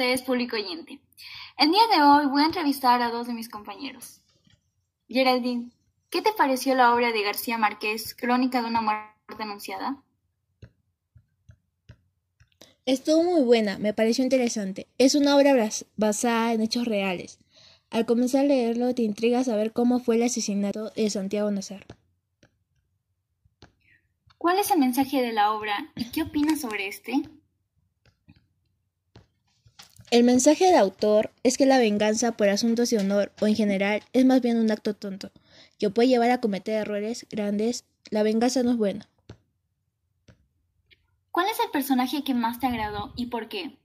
ustedes, público oyente. El día de hoy voy a entrevistar a dos de mis compañeros. Geraldine, ¿qué te pareció la obra de García Márquez, Crónica de una muerte anunciada? Estuvo muy buena, me pareció interesante. Es una obra basada en hechos reales. Al comenzar a leerlo te intriga saber cómo fue el asesinato de Santiago Nazar. ¿Cuál es el mensaje de la obra y qué opinas sobre este? El mensaje del autor es que la venganza por asuntos de honor o en general es más bien un acto tonto, que puede llevar a cometer errores grandes. La venganza no es buena. ¿Cuál es el personaje que más te agradó y por qué?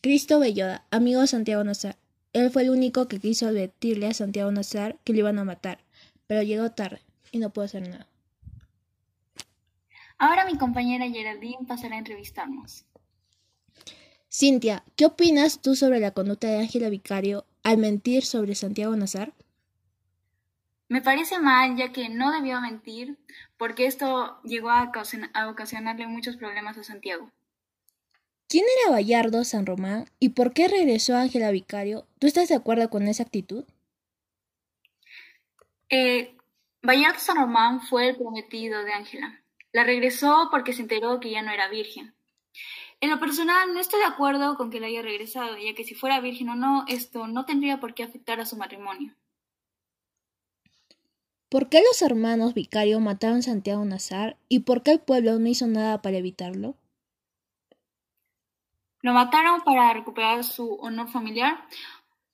Cristo Belloda, amigo de Santiago Nazar. Él fue el único que quiso advertirle a Santiago Nazar que le iban a matar, pero llegó tarde y no pudo hacer nada. Ahora mi compañera Geraldine pasará a entrevistarnos. Cintia, ¿qué opinas tú sobre la conducta de Ángela Vicario al mentir sobre Santiago Nazar? Me parece mal, ya que no debió mentir, porque esto llegó a, ocasionarle muchos problemas a Santiago. ¿Quién era Bayardo San Román y por qué regresó Ángela Vicario? ¿Tú estás de acuerdo con esa actitud? Eh, Bayardo San Román fue el prometido de Ángela. La regresó porque se enteró que ya no era virgen. En lo personal, no estoy de acuerdo con que la haya regresado, ya que si fuera virgen o no, esto no tendría por qué afectar a su matrimonio. ¿Por qué los hermanos Vicario mataron a Santiago Nazar y por qué el pueblo no hizo nada para evitarlo? Lo mataron para recuperar su honor familiar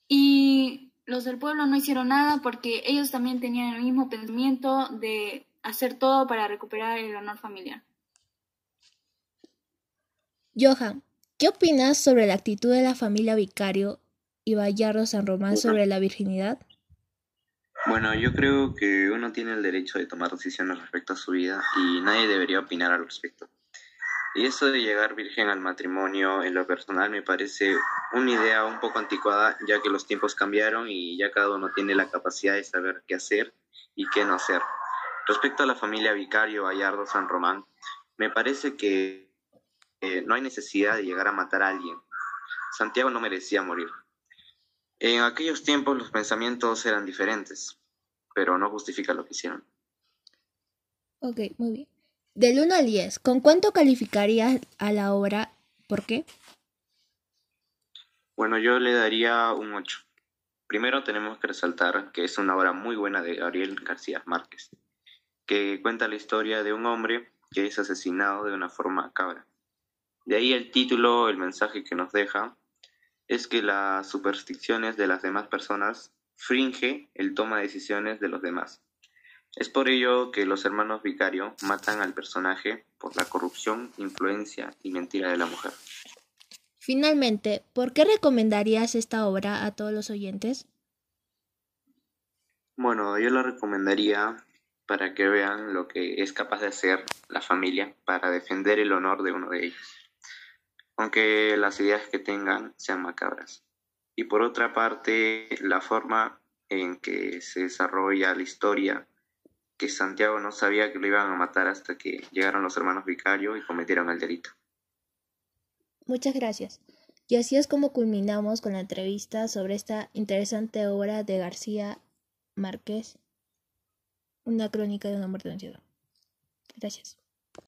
y los del pueblo no hicieron nada porque ellos también tenían el mismo pensamiento de hacer todo para recuperar el honor familiar. Johan, ¿qué opinas sobre la actitud de la familia Vicario y Bayardo San Román sobre la virginidad? Bueno, yo creo que uno tiene el derecho de tomar decisiones respecto a su vida y nadie debería opinar al respecto. Y eso de llegar virgen al matrimonio en lo personal me parece una idea un poco anticuada, ya que los tiempos cambiaron y ya cada uno tiene la capacidad de saber qué hacer y qué no hacer. Respecto a la familia Vicario Bayardo San Román, me parece que no hay necesidad de llegar a matar a alguien. Santiago no merecía morir. En aquellos tiempos los pensamientos eran diferentes, pero no justifica lo que hicieron. Ok, muy bien. Del 1 al 10, ¿con cuánto calificarías a la obra? ¿Por qué? Bueno, yo le daría un 8. Primero tenemos que resaltar que es una obra muy buena de Gabriel García Márquez, que cuenta la historia de un hombre que es asesinado de una forma cabra. De ahí el título, el mensaje que nos deja, es que las supersticiones de las demás personas fringe el toma de decisiones de los demás. Es por ello que los hermanos Vicario matan al personaje por la corrupción, influencia y mentira de la mujer. Finalmente, ¿por qué recomendarías esta obra a todos los oyentes? Bueno, yo la recomendaría para que vean lo que es capaz de hacer la familia para defender el honor de uno de ellos aunque las ideas que tengan sean macabras. Y por otra parte, la forma en que se desarrolla la historia, que Santiago no sabía que lo iban a matar hasta que llegaron los hermanos Vicario y cometieron el delito. Muchas gracias. Y así es como culminamos con la entrevista sobre esta interesante obra de García Márquez, una crónica de una muerte anunciada. Gracias.